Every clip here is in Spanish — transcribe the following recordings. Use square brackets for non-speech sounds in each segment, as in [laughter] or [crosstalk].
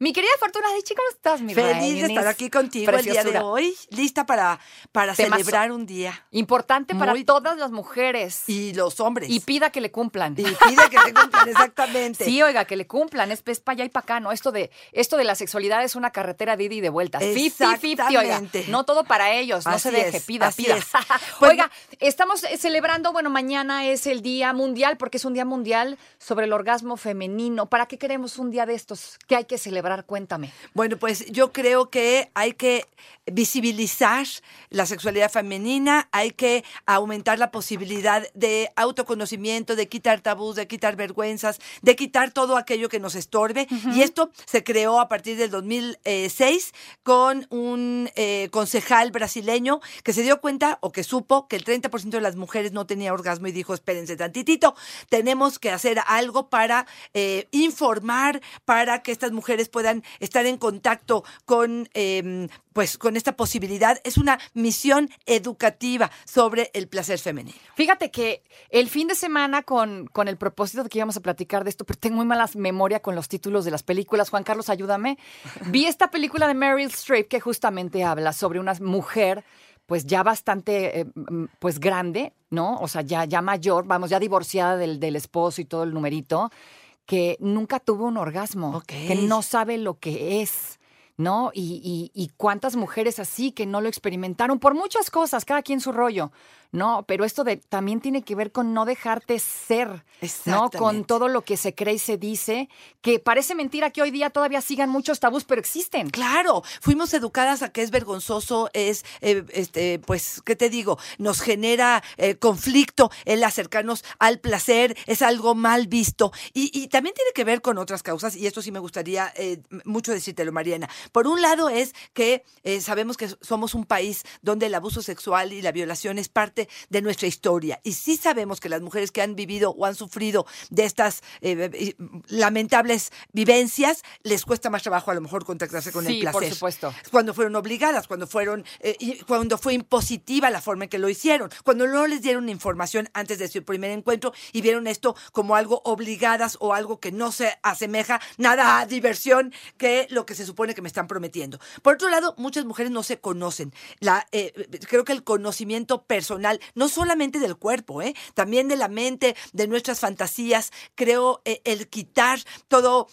Mi querida Fortuna Dichi, ¿cómo estás, mi Feliz de estar aquí contigo el día de Preciosura. hoy, lista para, para Temazo. celebrar un día. Importante para todas las mujeres. Y, Y los hombres. pida que le cumplan. Y pide que se cumplan [laughs] exactamente. Sí, oiga, que le cumplan. Es, es para allá y para acá, ¿no? Esto de, esto de la sexualidad es una carretera de ida y de vuelta. 50-50, oiga. Exactamente. No todo para ellos. No se deje, es, pida, pida. es. [laughs] Pues- oiga, estamos eh, celebrando, bueno, mañana es el Día Mundial, porque es un Día Mundial sobre el orgasmo femenino. ¿Para qué queremos un día de estos? ¿Qué hay que celebrar? Cuéntame. Bueno, pues yo creo que hay que visibilizar la sexualidad femenina, hay que aumentar la posibilidad de autoconocimiento, de quitar tabús, de quitar vergüenzas, de quitar todo aquello que nos estorbe. Y esto se creó a partir del 2006 con un eh, concejal brasileño que se dio cuenta o que supo que el 30% de las mujeres no tenía orgasmo y dijo, espérense tantitito, tenemos que hacer algo para eh, informar, para que estas mujeres puedan estar en contacto con, eh, pues, con esta posibilidad. Es una misión educativa sobre el placer femenino. Fíjate que el fin de semana, con, con el propósito de que íbamos a platicar de esto, pero tengo muy mala memoria con los títulos de las películas. Juan Carlos, ayúdame. Vi esta película de Meryl Streep que justamente habla sobre una mujer, pues ya bastante, eh, mm, pues grande, ¿no? O sea, ya, ya mayor, vamos, ya divorciada del, del esposo y todo el numerito, que nunca tuvo un orgasmo, que no sabe lo que es. ¿No? Y, y- y cuántas mujeres así que no lo experimentaron por muchas cosas, cada quien su rollo, ¿no? Pero esto de, también tiene que ver con no dejarte ser, ¿no? Con todo lo que se cree y se dice, que parece mentira que hoy día todavía sigan muchos tabús, pero existen. Claro, fuimos educadas a que es vergonzoso, es, eh, este, pues, ¿qué te digo? Nos genera eh, conflicto el acercarnos al placer, es algo mal visto. Y, y también tiene que ver con otras causas, y esto sí me gustaría eh, mucho decírtelo, Mariana. Por un lado es que eh, sabemos que somos un país donde el abuso sexual y la violación es parte de nuestra historia. Y sí sabemos que las mujeres que han vivido o han sufrido de estas eh, eh, lamentables vivencias, les cuesta más trabajo a lo mejor contactarse con el Sí, por placer. supuesto. Cuando fueron obligadas, cuando fueron, eh, cuando fue impositiva la forma en que lo hicieron, cuando no les dieron información antes de su primer encuentro y vieron esto como algo obligadas o algo que no se asemeja nada a diversión que lo que se supone que me están prometiendo. Por otro lado, muchas mujeres no se conocen. La, eh, creo que el conocimiento personal, no solamente del cuerpo, eh, también de la mente, de nuestras fantasías, creo eh, el quitar todos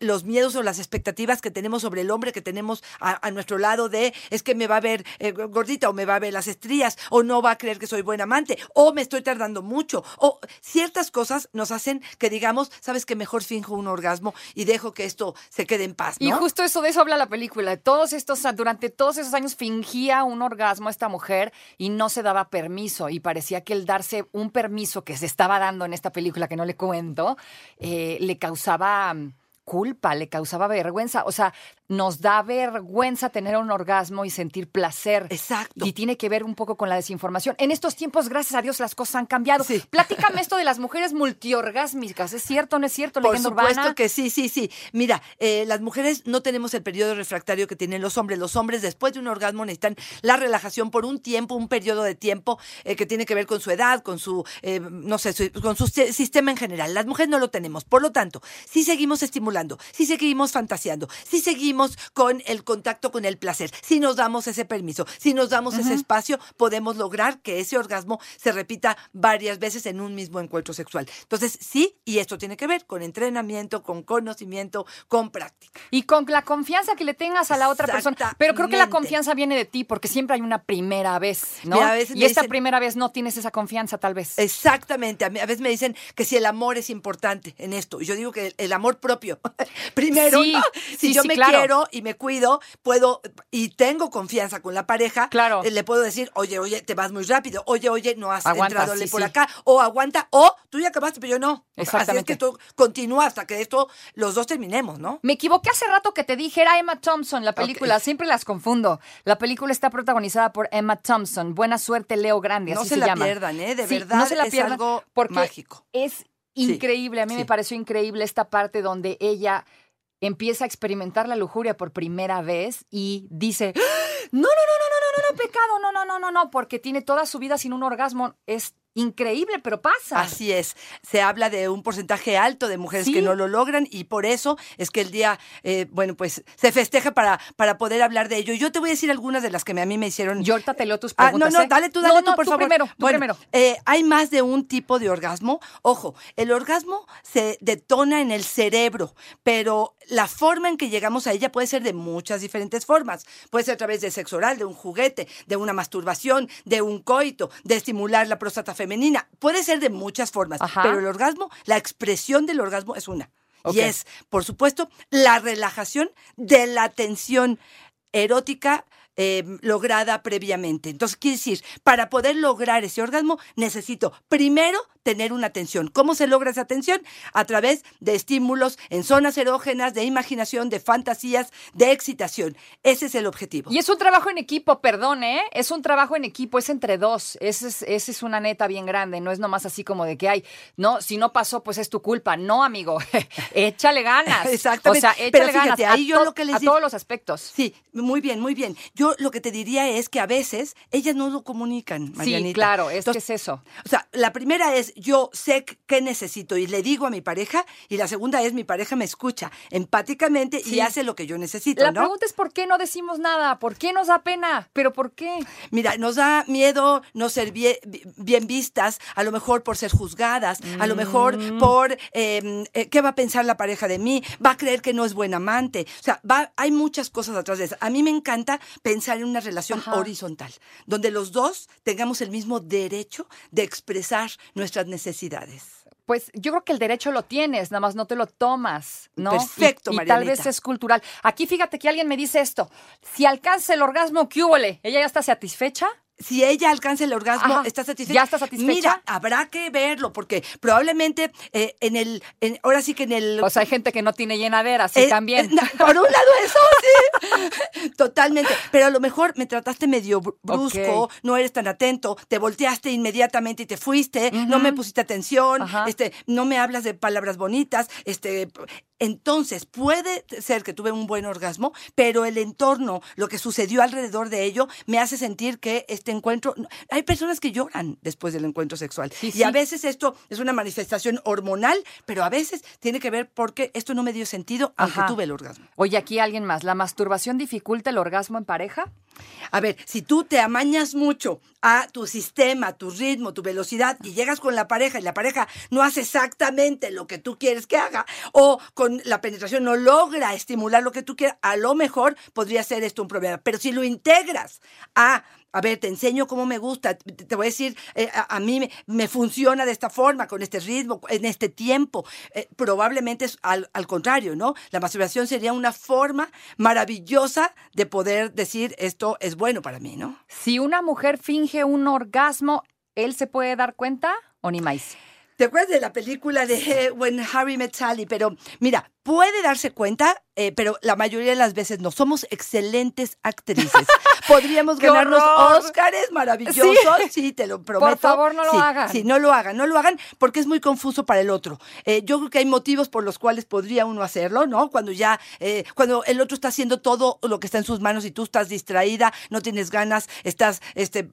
los miedos o las expectativas que tenemos sobre el hombre que tenemos a, a nuestro lado de es que me va a ver eh, gordita o me va a ver las estrías o no va a creer que soy buen amante o me estoy tardando mucho o ciertas cosas nos hacen que digamos, sabes que mejor finjo un orgasmo y dejo que esto se quede en paz, ¿no? Y justo eso de eso habla la película. Todos estos, durante todos esos años fingía un orgasmo esta mujer y no se daba permiso. Y parecía que el darse un permiso que se estaba dando en esta película, que no le cuento, eh, le causaba mm, culpa, le causaba vergüenza. O sea, nos da vergüenza tener un orgasmo y sentir placer. Exacto. Y tiene que ver un poco con la desinformación. En estos tiempos, gracias a Dios, las cosas han cambiado. Sí. Platícame esto de las mujeres multiorgásmicas. ¿Es cierto o no es cierto? Por Leyenda supuesto urbana. que sí, sí, sí. Mira, eh, las mujeres no tenemos el periodo refractario que tienen los hombres. Los hombres después de un orgasmo necesitan la relajación por un tiempo, un periodo de tiempo eh, que tiene que ver con su edad, con su, eh, no sé, su- con su si- sistema en general. Las mujeres no lo tenemos. Por lo tanto, si seguimos estimulando, si seguimos fantaseando, si seguimos con el contacto con el placer, si nos damos ese permiso, si nos damos ese espacio, podemos lograr que ese orgasmo se repita varias veces en un mismo encuentro sexual. Entonces, sí, y esto tiene que ver con entrenamiento, con conocimiento, con práctica. Y con la confianza que le tengas a la otra persona. Pero creo que la confianza viene de ti, porque siempre hay una primera vez, ¿no? Mira, a veces y esta dicen- primera vez no tienes esa confianza, tal vez. Exactamente. A, mí- a veces me dicen que si el amor es importante en esto. Yo digo que el, el amor propio. [laughs] Primero, Sí, ¿no? si sí, yo sí, me claro. quiero y me cuido, puedo y tengo confianza con la pareja, Claro. eh, le puedo decir, oye, oye, te vas muy rápido. Oye, oye, no has Aguanta, entrado sí, por sí. acá. O aguanta, o tú ya acabaste, pero yo no. Así es Exactamente. que tú continúa hasta que esto los dos terminemos, ¿no? Me equivoqué hace rato que te dije, era Emma Thompson, la película. Siempre las confundo. La película está protagonizada por Emma Thompson. Buena suerte, Leo Grande, No así se se, la llama. pierdan, ¿eh? De Sí, verdad no se la es pierdan algo porque mágico. Es increíble. A mí me pareció increíble esta parte donde ella empieza a experimentar la lujuria por primera vez y dice, "¡Ah! no, no, no, no, no, no, no, pecado, no, no, no, no, no, porque tiene toda su vida sin un orgasmo. Es increíble, pero pasa. Así es. Se habla de un porcentaje alto de mujeres Sí. que no lo logran y por eso es que el día, eh, bueno, pues se festeja para, para poder hablar de ello. Yo te voy a decir algunas de las que a mí me hicieron. Yo ahorita te leo tus Ah, preguntas. no, no, ¿eh? dale tú, dale No, tú, por tú favor. primero, tú Bueno, primero. eh, hay más de un tipo de orgasmo. Ojo, el orgasmo se detona en el cerebro, pero la forma en que llegamos a ella puede ser de muchas diferentes formas. Puede ser a través del sexo oral, de un juguete, de una masturbación, de un coito, de estimular la próstata femenina. Puede ser de muchas formas, Ajá. pero el orgasmo, la expresión del orgasmo es una. Y es, por supuesto, la relajación de la tensión erótica eh, lograda previamente. Entonces, quiere decir, para poder lograr ese orgasmo, necesito primero tener una tensión. ¿Cómo se logra esa tensión? A través de estímulos en zonas erógenas, de imaginación, de fantasías, de excitación. Ese es el objetivo. Y es un trabajo en equipo, perdón, ¿eh? Es un trabajo en equipo, es entre dos. Esa es, esa es una neta bien grande. No es nomás así como de que hay, no, si no pasó, pues es tu culpa. No, amigo. [laughs] échale ganas. [laughs] Exactamente. O sea, échale Pero fíjate, ganas. ahí a yo lo que les A digo- todos los aspectos. Sí, muy bien, muy bien. Yo lo que te diría es que a veces ellas no lo comunican, Marianita. Sí, claro, es Entonces, que es eso. O sea, la primera es yo sé qué necesito y le digo a mi pareja y la segunda es mi pareja me escucha empáticamente Sí. y hace lo que yo necesito, La ¿no? pregunta es por qué no decimos nada, por qué nos da pena, pero por qué. Mira, nos da miedo no ser bien, bien vistas, a lo mejor por ser juzgadas, a lo mejor Mm. por eh, eh, qué va a pensar la pareja de mí, va a creer que no es buen amante. O sea, va, hay muchas cosas atrás de eso. A mí me encanta pensar en una relación Ajá. horizontal, donde los dos tengamos el mismo derecho de expresar nuestras necesidades. Pues yo creo que el derecho lo tienes, nada más no te lo tomas, ¿no? Perfecto, y, y tal vez es cultural. Aquí fíjate que alguien me dice esto. Si alcanza el orgasmo, ¿qué? ¿Ella ya está satisfecha? Si ella alcanza el orgasmo, Ajá. ¿está satisfecha? ¿Ya está satisfecha? Mira, habrá que verlo, porque probablemente eh, en el, en- ahora sí que en el... O sea, hay gente que no tiene llenadera, sí, eh, también. eh, por un lado eso, sí. [laughs] Totalmente. Pero a lo mejor me trataste medio br- brusco, no eres tan atento, te volteaste inmediatamente y te fuiste, no me pusiste atención, Ajá. este, no me hablas de palabras bonitas, este, entonces puede ser que tuve un buen orgasmo, pero el entorno, lo que sucedió alrededor de ello, me hace sentir que este encuentro, hay personas que lloran después del encuentro sexual Sí, y sí. a veces esto es una manifestación hormonal, pero a veces tiene que ver porque esto no me dio sentido aunque Ajá. tuve el orgasmo. Oye, aquí alguien más. ¿La masturbación dificulta el orgasmo en pareja? A ver, si tú te amañas mucho a tu sistema, tu ritmo, tu velocidad y llegas con la pareja y la pareja no hace exactamente lo que tú quieres que haga o con la penetración no logra estimular lo que tú quieras, a lo mejor podría ser esto un problema. Pero si lo integras a a ver, te enseño cómo me gusta, te voy a decir, eh, a, mí me, me funciona de esta forma, con este ritmo, en este tiempo. Eh, probablemente es al, al contrario, ¿no? La masturbación sería una forma maravillosa de poder decir esto es bueno para mí, ¿no? Si una mujer finge un orgasmo, ¿él se puede dar cuenta o ni más? ¿Te acuerdas de la película de eh, When Harry Met Sally? Pero mira, puede darse cuenta, eh, pero la mayoría de las veces no. Somos excelentes actrices. [laughs] Podríamos ¡Qué ganarnos! Óscares maravillosos. Sí. te lo prometo. favor, no lo Sí, hagan. Sí, no lo hagan, no lo hagan porque es muy confuso para el otro. Eh, yo creo que hay motivos por los cuales podría uno hacerlo, ¿no? Cuando ya, eh, cuando el otro está haciendo todo lo que está en sus manos y tú estás distraída, no tienes ganas, estás, este,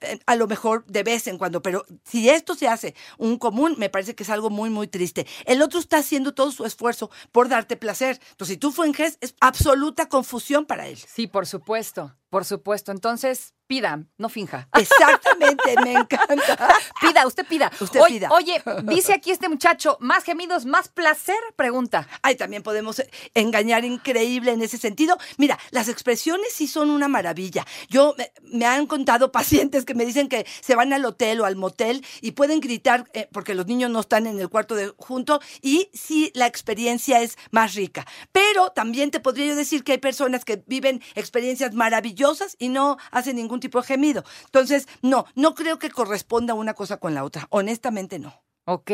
eh, a lo mejor de vez en cuando, pero si esto se hace un común, me parece que es algo muy, muy triste. El otro está haciendo todo su esfuerzo por darte placer. Entonces, si tú finges, es absoluta confusión para él. Sí, por supuesto, por supuesto. Entonces, pida, no finja. Exactamente, me [laughs] encanta. Pida, usted pida. Usted Oye- pida. Oye, dice aquí este muchacho, más gemidos, más placer, pregunta. Ay, también podemos engañar increíble en ese sentido. Mira, las expresiones sí son una maravilla. Yo me, me han contado pacientes que me dicen que se van al hotel o al motel y pueden gritar eh, porque los niños no están en el cuarto de junto y sí la experiencia es más rica. Pero también te podría yo decir que hay personas que viven experiencias maravillosas y no hacen ningún tipo de gemido. Entonces, no, no creo que corresponda una cosa con la otra. Honestamente no. Ok.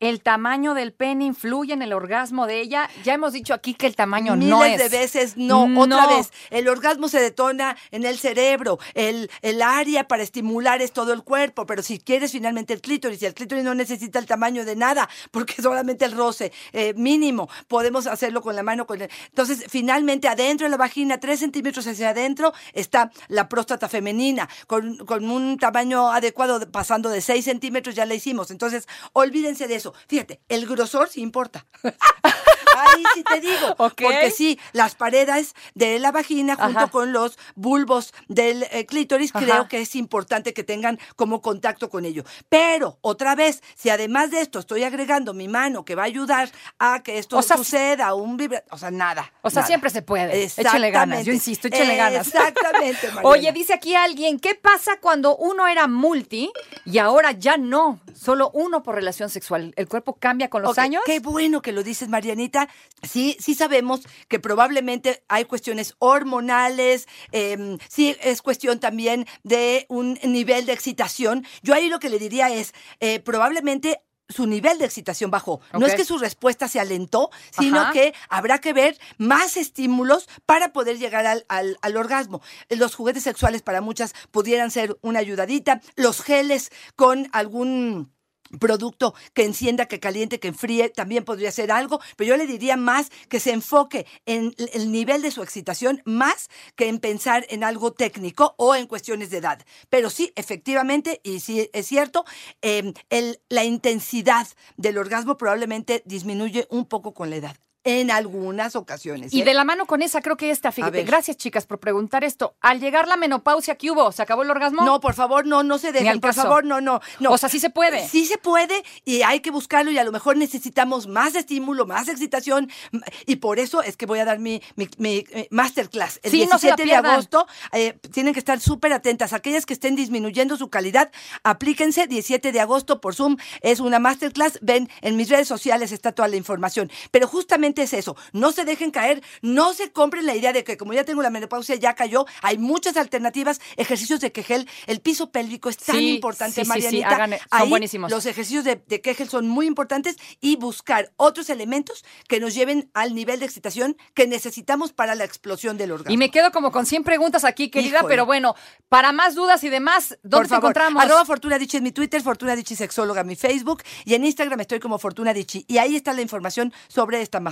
El tamaño del pene influye en el orgasmo de ella. Ya hemos dicho aquí que el tamaño Miles no es. de veces no. No. Otra vez, el orgasmo se detona en el cerebro. El, el área para estimular es todo el cuerpo. Pero si quieres finalmente el clítoris, y el clítoris no necesita el tamaño de nada, [laughs] porque solamente el roce eh, mínimo, podemos hacerlo con la mano. Con el- Entonces, finalmente, adentro de la vagina, tres centímetros hacia adentro, está la próstata femenina. Con, con un tamaño adecuado, de- pasando de 6 centímetros, ya la hicimos. Entonces, olvídense de eso. Fíjate, el grosor sí importa. [laughs] Ahí sí te digo. [laughs] Porque sí, las paredes de la vagina junto Ajá. con los bulbos del eh, clítoris, Ajá. creo que es importante que tengan como contacto con ello. Pero, otra vez, si además de esto estoy agregando mi mano que va a ayudar a que esto O sea, suceda, un vibra... O sea, nada. O sea, nada. siempre se puede. Échale ganas. Yo insisto, échale ganas. Exactamente, [laughs] Mariana. Oye, dice aquí alguien, ¿qué pasa cuando uno era multi y ahora ya no? Solo uno por relación sexual. ¿El cuerpo cambia con los Ok, años? Qué bueno que lo dices, Marianita. Sí, sí sabemos que probablemente hay cuestiones hormonales, em, sí es cuestión también de un nivel de excitación. Yo ahí lo que le diría es, eh, probablemente su nivel de excitación bajó. No es que su respuesta se alentó, sino Ajá. que habrá que ver más estímulos para poder llegar al, al- al orgasmo. Los juguetes sexuales para muchas pudieran ser una ayudadita. Los geles con algún producto que encienda, que caliente, que enfríe, también podría ser algo, pero yo le diría más que se enfoque en el nivel de su excitación más que en pensar en algo técnico o en cuestiones de edad. Pero sí, efectivamente, y sí es cierto, eh, la intensidad del orgasmo probablemente disminuye un poco con la edad. En algunas ocasiones. Y ¿eh? de la mano con esa, creo que esta, fíjate. Gracias, chicas, por preguntar esto. Al llegar la menopausia, ¿qué hubo? ¿Se acabó el orgasmo? No, por favor, no, no se dejen, por caso. favor, no, no, no. O sea, sí se puede. Sí se puede y hay que buscarlo y a lo mejor necesitamos más estímulo, más excitación y por eso es que voy a dar mi, mi, mi, eh, masterclass el Sí, no se la 17 de pierdan. agosto. eh, tienen que estar súper atentas. Aquellas que estén disminuyendo su calidad, aplíquense 17 de agosto por Zoom. Es una masterclass. Ven, en mis redes sociales está toda la información. Pero justamente es eso. No se dejen caer, no se compren la idea de que como ya tengo la menopausia, ya cayó. Hay muchas alternativas, ejercicios de Kegel. El piso pélvico es tan Sí, importante, sí, sí, sí, Marianita. hagan- son Ahí buenísimos. Los ejercicios de, de Kegel son muy importantes y buscar otros elementos que nos lleven al nivel de excitación que necesitamos para la explosión del orgasmo. Y me quedo como con 100 preguntas aquí, querida, Híjole. pero bueno, para más dudas y demás, ¿dónde Por te favor, encontramos? Arroba Fortuna Dichi en mi Twitter, Fortuna Dichi Sexóloga en mi Facebook y en Instagram estoy como Fortuna Dichi. Y ahí está la información sobre esta